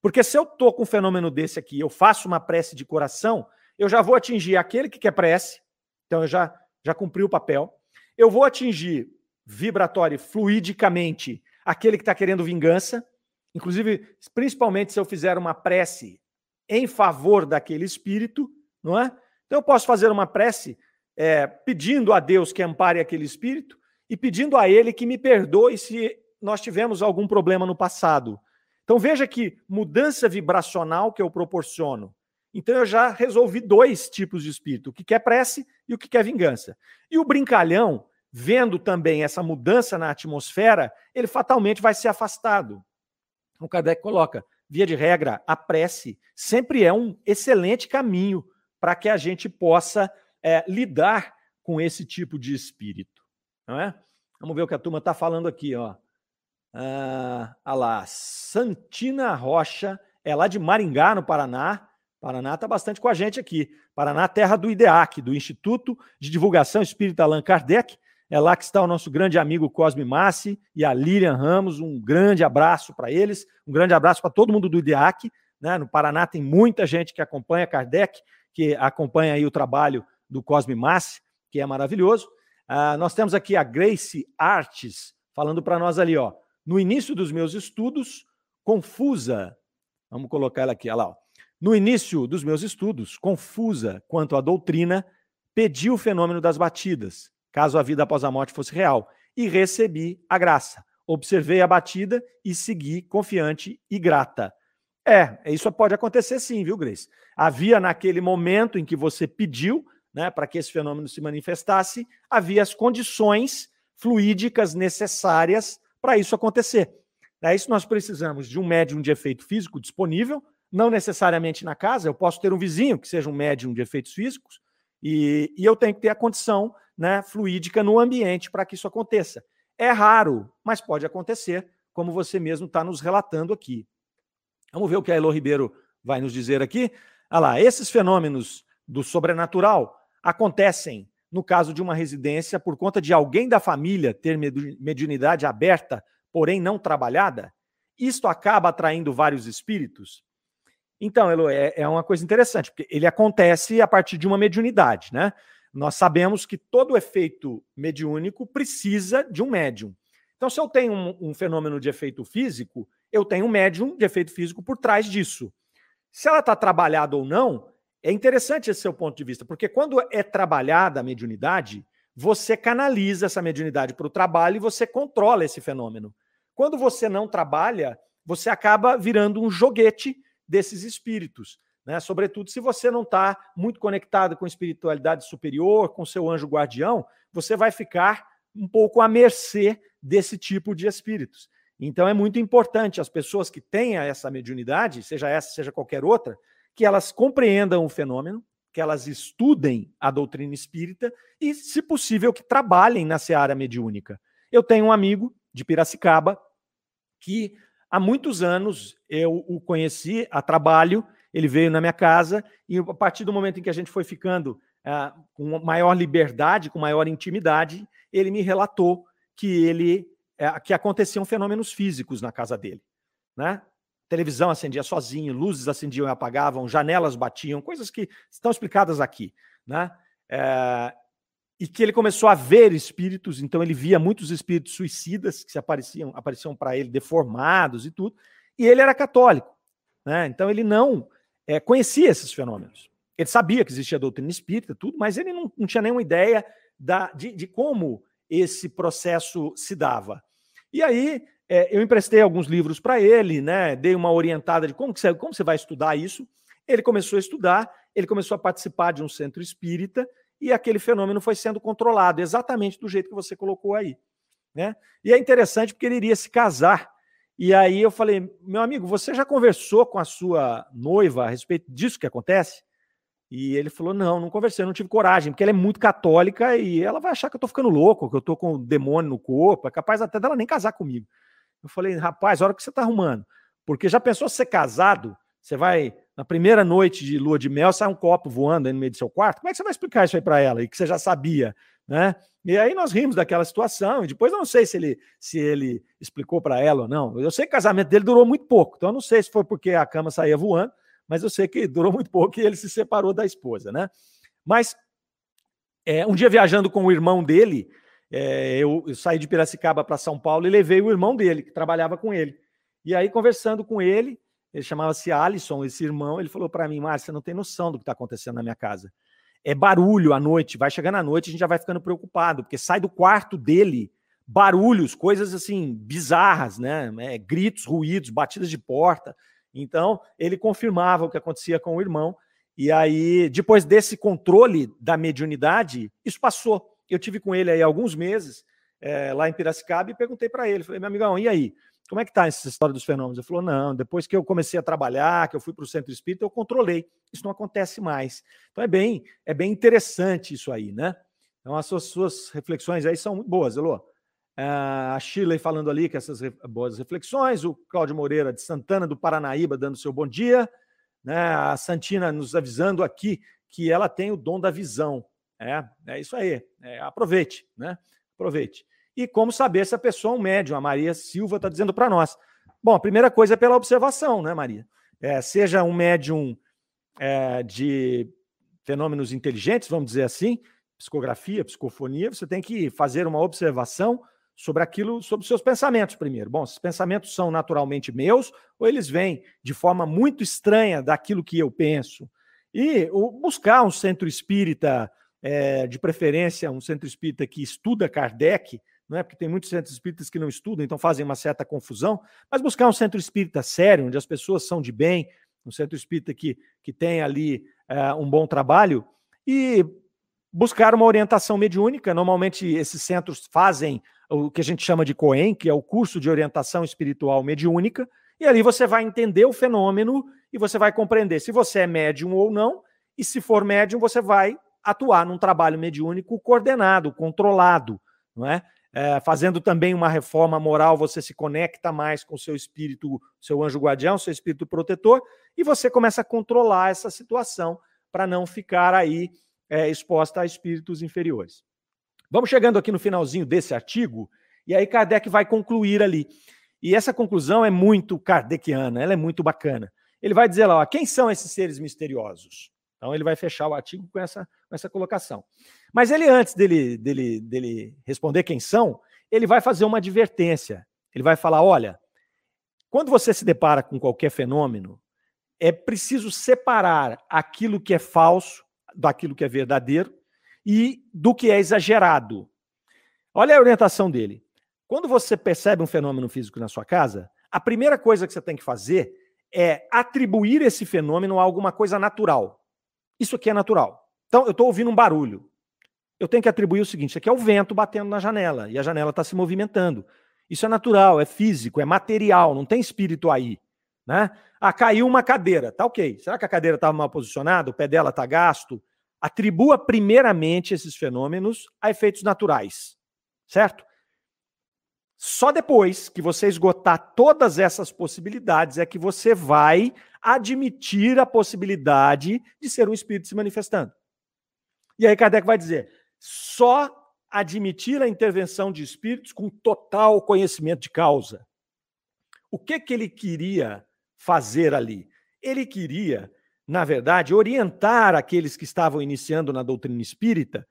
Porque se eu estou com um fenômeno desse aqui, eu faço uma prece de coração, eu já vou atingir aquele que quer prece, então eu já, já cumpri o papel. Eu vou atingir vibratório, fluidicamente, aquele que está querendo vingança, inclusive, principalmente se eu fizer uma prece em favor daquele espírito, não é? Então eu posso fazer uma prece é, pedindo a Deus que ampare aquele espírito, e pedindo a Ele que me perdoe se nós tivemos algum problema no passado. Então veja que mudança vibracional que eu proporciono. Então eu já resolvi dois tipos de espírito, o que quer prece e o que quer vingança. E o brincalhão, vendo também essa mudança na atmosfera, ele fatalmente vai ser afastado. O Kardec coloca, via de regra, a prece sempre é um excelente caminho para que a gente possa é, lidar com esse tipo de espírito não é? Vamos ver o que a turma está falando aqui, ó. Ah, lá, Santina Rocha, é lá de Maringá, no Paraná. Paraná está bastante com a gente aqui. Paraná, terra do IDEAC, do Instituto de Divulgação Espírita Allan Kardec. É lá que está o nosso grande amigo Cosme Massi e a Lilian Ramos. Um grande abraço para eles, um grande abraço para todo mundo do IDEAC. Né? No Paraná tem muita gente que acompanha Kardec, que acompanha aí o trabalho do Cosme Massi, que é maravilhoso. Uh, nós temos aqui a Grace Artes falando para nós ali, ó. No início dos meus estudos, confusa. Vamos colocar ela aqui, olha lá. Ó. No início dos meus estudos, confusa quanto à doutrina, pedi o fenômeno das batidas, caso a vida após a morte fosse real, e recebi a graça. Observei a batida e segui confiante e grata. É, isso pode acontecer sim, viu, Grace? Havia naquele momento em que você pediu né, para que esse fenômeno se manifestasse, havia as condições fluídicas necessárias para isso acontecer. É isso nós precisamos de um médium de efeito físico disponível, não necessariamente na casa, eu posso ter um vizinho que seja um médium de efeitos físicos, e, e eu tenho que ter a condição né, fluídica no ambiente para que isso aconteça. É raro, mas pode acontecer, como você mesmo está nos relatando aqui. Vamos ver o que a Elo Ribeiro vai nos dizer aqui. Olha lá, esses fenômenos do sobrenatural acontecem no caso de uma residência por conta de alguém da família ter mediunidade aberta, porém não trabalhada, isto acaba atraindo vários espíritos? Então, é, é uma coisa interessante, porque ele acontece a partir de uma mediunidade, né? Nós sabemos que todo efeito mediúnico precisa de um médium. Então, se eu tenho um, um fenômeno de efeito físico, eu tenho um médium de efeito físico por trás disso. Se ela está trabalhada ou não, é interessante esse seu ponto de vista, porque quando é trabalhada a mediunidade, você canaliza essa mediunidade para o trabalho e você controla esse fenômeno. Quando você não trabalha, você acaba virando um joguete desses espíritos. Né? Sobretudo se você não está muito conectado com espiritualidade superior, com seu anjo guardião, você vai ficar um pouco à mercê desse tipo de espíritos. Então é muito importante as pessoas que tenham essa mediunidade, seja essa, seja qualquer outra, que elas compreendam o fenômeno, que elas estudem a doutrina espírita e, se possível, que trabalhem na seara mediúnica. Eu tenho um amigo de Piracicaba que há muitos anos eu o conheci a trabalho, ele veio na minha casa e a partir do momento em que a gente foi ficando uh, com maior liberdade, com maior intimidade, ele me relatou que ele uh, que aconteciam fenômenos físicos na casa dele, né? Televisão acendia sozinho, luzes acendiam e apagavam, janelas batiam, coisas que estão explicadas aqui, né? É, e que ele começou a ver espíritos, então ele via muitos espíritos suicidas que se apareciam, apareciam para ele deformados e tudo, e ele era católico, né? Então ele não é, conhecia esses fenômenos. Ele sabia que existia doutrina espírita, tudo, mas ele não, não tinha nenhuma ideia da, de, de como esse processo se dava. E aí é, eu emprestei alguns livros para ele, né? Dei uma orientada de como, que você, como você vai estudar isso. Ele começou a estudar, ele começou a participar de um centro espírita e aquele fenômeno foi sendo controlado, exatamente do jeito que você colocou aí. Né? E é interessante porque ele iria se casar. E aí eu falei, meu amigo, você já conversou com a sua noiva a respeito disso que acontece? E ele falou: não, não conversei, não tive coragem, porque ela é muito católica e ela vai achar que eu tô ficando louco, que eu tô com demônio no corpo, é capaz até dela nem casar comigo. Eu falei, rapaz, a hora que você está arrumando. Porque já pensou ser casado? Você vai, na primeira noite de lua de mel, sai um copo voando aí no meio do seu quarto? Como é que você vai explicar isso aí para ela? E que você já sabia, né? E aí nós rimos daquela situação. E depois eu não sei se ele, se ele explicou para ela ou não. Eu sei que o casamento dele durou muito pouco. Então eu não sei se foi porque a cama saía voando, mas eu sei que durou muito pouco e ele se separou da esposa, né? Mas é, um dia viajando com o irmão dele, é, eu, eu, saí de Piracicaba para São Paulo e levei o irmão dele, que trabalhava com ele. E aí, conversando com ele, ele chamava-se Alisson, esse irmão, ele falou para mim, Márcio, você não tem noção do que está acontecendo na minha casa. É barulho à noite, vai chegando à noite, a gente já vai ficando preocupado, porque sai do quarto dele barulhos, coisas assim, bizarras, né? É, gritos, ruídos, batidas de porta. Então, ele confirmava o que acontecia com o irmão. E aí, depois desse controle da mediunidade, isso passou. Eu tive com ele aí alguns meses é, lá em Piracicaba e perguntei para ele, falei, meu amigão, e aí? Como é que tá essa história dos fenômenos? Ele falou, não, depois que eu comecei a trabalhar, que eu fui para o centro espírita, eu controlei. Isso não acontece mais. Então é bem, é bem interessante isso aí, né? Então as suas, suas reflexões aí são muito boas, Elô. a Shirley falando ali que essas boas reflexões, o Cláudio Moreira de Santana, do Paranaíba, dando seu bom dia, né? a Santina nos avisando aqui que ela tem o dom da visão. É, é isso aí. É, aproveite, né? Aproveite. E como saber se a pessoa é um médium? A Maria Silva está dizendo para nós. Bom, a primeira coisa é pela observação, né, Maria? É, seja um médium é, de fenômenos inteligentes, vamos dizer assim, psicografia, psicofonia, você tem que fazer uma observação sobre aquilo, sobre seus pensamentos primeiro. Bom, esses pensamentos são naturalmente meus ou eles vêm de forma muito estranha daquilo que eu penso? E o, buscar um centro espírita, é, de preferência, um centro espírita que estuda Kardec, não é? Porque tem muitos centros espíritas que não estudam, então fazem uma certa confusão, mas buscar um centro espírita sério, onde as pessoas são de bem, um centro espírita que, que tem ali é, um bom trabalho, e buscar uma orientação mediúnica. Normalmente, esses centros fazem o que a gente chama de COEM, que é o curso de orientação espiritual mediúnica, e ali você vai entender o fenômeno e você vai compreender se você é médium ou não, e se for médium, você vai atuar num trabalho mediúnico coordenado, controlado, não é? É, fazendo também uma reforma moral, você se conecta mais com seu espírito, seu anjo guardião, seu espírito protetor, e você começa a controlar essa situação para não ficar aí é, exposta a espíritos inferiores. Vamos chegando aqui no finalzinho desse artigo, e aí Kardec vai concluir ali. E essa conclusão é muito kardeciana, ela é muito bacana. Ele vai dizer lá, ó, quem são esses seres misteriosos? Então ele vai fechar o artigo com essa, com essa colocação. Mas ele, antes dele, dele, dele responder quem são, ele vai fazer uma advertência. Ele vai falar: olha, quando você se depara com qualquer fenômeno, é preciso separar aquilo que é falso daquilo que é verdadeiro e do que é exagerado. Olha a orientação dele. Quando você percebe um fenômeno físico na sua casa, a primeira coisa que você tem que fazer é atribuir esse fenômeno a alguma coisa natural. Isso aqui é natural. Então, eu estou ouvindo um barulho. Eu tenho que atribuir o seguinte: aqui é o vento batendo na janela e a janela está se movimentando. Isso é natural, é físico, é material, não tem espírito aí. Né? Ah, caiu uma cadeira, tá ok. Será que a cadeira estava mal posicionada? O pé dela está gasto? Atribua primeiramente esses fenômenos a efeitos naturais, certo? Só depois que você esgotar todas essas possibilidades é que você vai admitir a possibilidade de ser um espírito se manifestando. E aí Kardec vai dizer: só admitir a intervenção de espíritos com total conhecimento de causa. O que que ele queria fazer ali? Ele queria na verdade, orientar aqueles que estavam iniciando na doutrina espírita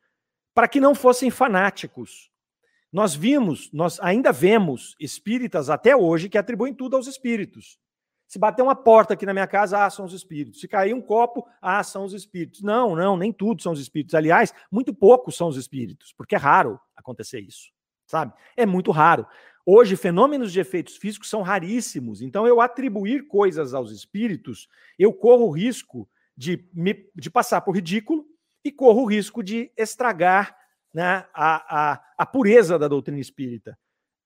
para que não fossem fanáticos. Nós vimos, nós ainda vemos espíritas até hoje que atribuem tudo aos espíritos. Se bater uma porta aqui na minha casa, ah, são os espíritos. Se cair um copo, ah, são os espíritos. Não, não, nem tudo são os espíritos. Aliás, muito poucos são os espíritos, porque é raro acontecer isso, sabe? É muito raro. Hoje, fenômenos de efeitos físicos são raríssimos. Então, eu atribuir coisas aos espíritos, eu corro o risco de, me, de passar por ridículo e corro o risco de estragar né, a, a, a pureza da doutrina espírita.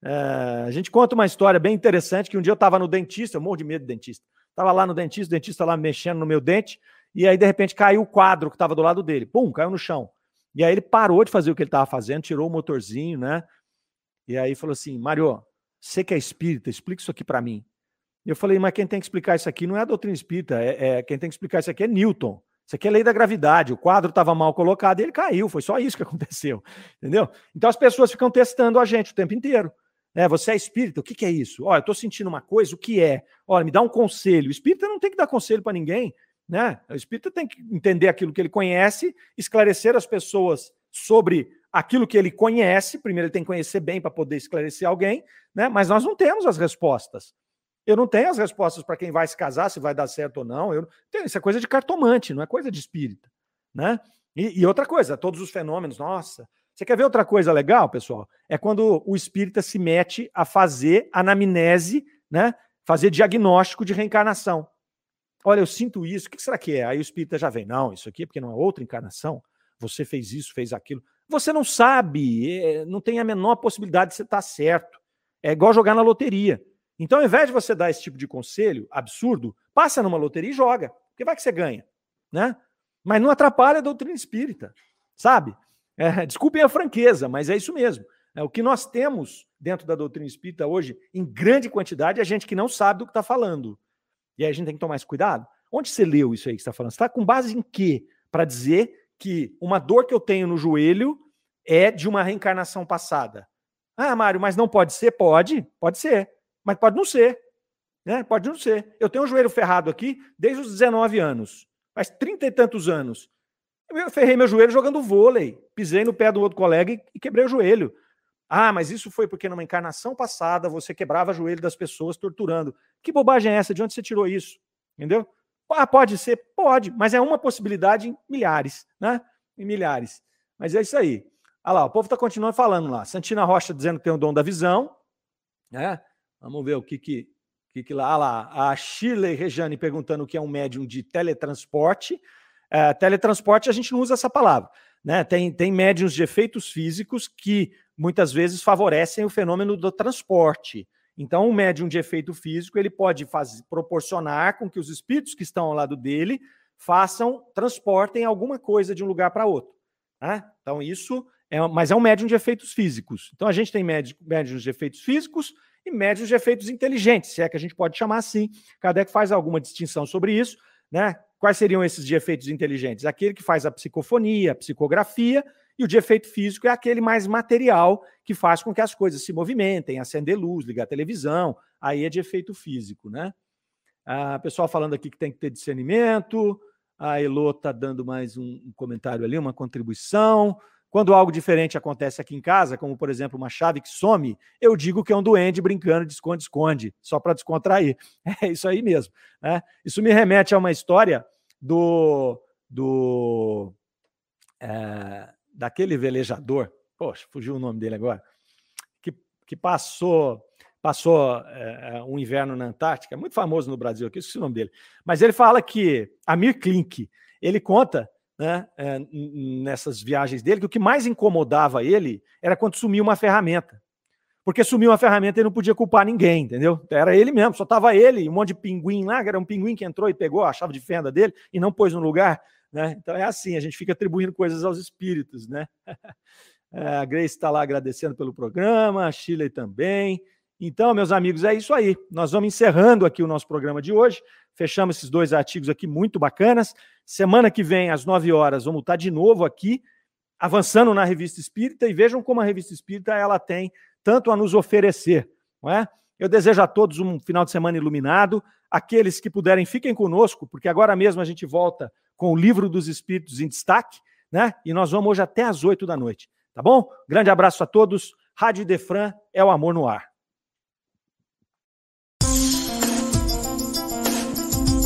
Uh, a gente conta uma história bem interessante que um dia eu estava no dentista, eu morro de medo de dentista. Estava lá no dentista, o dentista lá mexendo no meu dente, e aí de repente caiu o quadro que estava do lado dele. Pum, caiu no chão. E aí ele parou de fazer o que ele estava fazendo, tirou o motorzinho, né? E aí falou assim: Mário, você que é espírita, explica isso aqui para mim. Eu falei, mas quem tem que explicar isso aqui não é a doutrina espírita, é, é, quem tem que explicar isso aqui é Newton. Isso aqui é lei da gravidade. O quadro estava mal colocado e ele caiu. Foi só isso que [laughs] aconteceu. Entendeu? Então as pessoas ficam testando a gente o tempo inteiro. É, você é espírita, o que, que é isso? Olha, eu estou sentindo uma coisa, o que é? Olha, me dá um conselho. O espírita não tem que dar conselho para ninguém. Né? O espírita tem que entender aquilo que ele conhece, esclarecer as pessoas sobre aquilo que ele conhece, primeiro ele tem que conhecer bem para poder esclarecer alguém, né? mas nós não temos as respostas. Eu não tenho as respostas para quem vai se casar, se vai dar certo ou não. Eu tenho, isso é coisa de cartomante, não é coisa de espírita. Né? E, e outra coisa, todos os fenômenos, nossa. Você quer ver outra coisa legal, pessoal? É quando o espírita se mete a fazer anamnese, né? fazer diagnóstico de reencarnação. Olha, eu sinto isso, o que será que é? Aí o espírita já vem, não, isso aqui é porque não é outra encarnação. Você fez isso, fez aquilo. Você não sabe, é, não tem a menor possibilidade de você estar certo. É igual jogar na loteria. Então, ao invés de você dar esse tipo de conselho absurdo, passa numa loteria e joga. Porque vai que você ganha. Né? Mas não atrapalha a doutrina espírita. Sabe? É, desculpem a franqueza, mas é isso mesmo. É, o que nós temos dentro da doutrina espírita hoje, em grande quantidade, é gente que não sabe do que está falando. E aí a gente tem que tomar esse cuidado. Onde você leu isso aí que está falando? Você está com base em quê? Para dizer que uma dor que eu tenho no joelho é de uma reencarnação passada. Ah, Mário, mas não pode ser? Pode, pode ser, mas pode não ser. Né? Pode não ser. Eu tenho um joelho ferrado aqui desde os 19 anos, faz trinta e tantos anos. Eu ferrei meu joelho jogando vôlei, pisei no pé do outro colega e, e quebrei o joelho. Ah, mas isso foi porque numa encarnação passada você quebrava o joelho das pessoas torturando. Que bobagem é essa? De onde você tirou isso? Entendeu? Ah, pode ser? Pode, mas é uma possibilidade em milhares, né? Em milhares. Mas é isso aí. Olha lá, o povo está continuando falando lá. Santina Rocha dizendo que tem o dom da visão. Né? Vamos ver o que que, que, que lá. Olha lá, a Shirley Rejane perguntando o que é um médium de teletransporte. É, teletransporte, a gente não usa essa palavra. Né? Tem, tem médiums de efeitos físicos que muitas vezes favorecem o fenômeno do transporte. Então, um médium de efeito físico ele pode proporcionar com que os espíritos que estão ao lado dele façam, transportem alguma coisa de um lugar para outro. Né? Então, isso é, mas é um médium de efeitos físicos. Então, a gente tem médiums de efeitos físicos e médiums de efeitos inteligentes, se é que a gente pode chamar assim. Kardec faz alguma distinção sobre isso. Né? Quais seriam esses de efeitos inteligentes? Aquele que faz a psicofonia, a psicografia e o de efeito físico é aquele mais material que faz com que as coisas se movimentem, acender luz, ligar televisão, aí é de efeito físico, né? A pessoal falando aqui que tem que ter discernimento, a Elô está dando mais um comentário ali, uma contribuição. Quando algo diferente acontece aqui em casa, como por exemplo uma chave que some, eu digo que é um duende brincando de esconde-esconde, só para descontrair. [laughs] É isso aí mesmo. Né? Isso me remete a uma história do, do é, daquele velejador, poxa, fugiu o nome dele agora, que, que passou passou é, um inverno na Antártica, é muito famoso no Brasil, aqui esqueci o nome dele, mas ele fala que Amir Klink, ele conta né, é, nessas viagens dele que o que mais incomodava ele era quando sumia uma ferramenta. Porque sumiu uma ferramenta e não podia culpar ninguém, entendeu? Era ele mesmo, só estava ele, um monte de pinguim lá, que era um pinguim que entrou e pegou a chave de fenda dele e não pôs no lugar. Né? Então é assim, a gente fica atribuindo coisas aos espíritos, né? É, [laughs] a Grace está lá agradecendo pelo programa, a Shirley também. Então, meus amigos, é isso aí. Nós vamos encerrando aqui o nosso programa de hoje. Fechamos esses dois artigos aqui muito bacanas. Semana que vem, às 9 horas, vamos estar de novo aqui, avançando na Revista Espírita, e vejam como a Revista Espírita ela tem tanto a nos oferecer, não é? Eu desejo a todos um final de semana iluminado. Aqueles que puderem, fiquem conosco, porque agora mesmo a gente volta com o Livro dos Espíritos em destaque, né? E nós vamos hoje até às 8 da noite, tá bom? Grande abraço a todos. Rádio Defran é o amor no ar.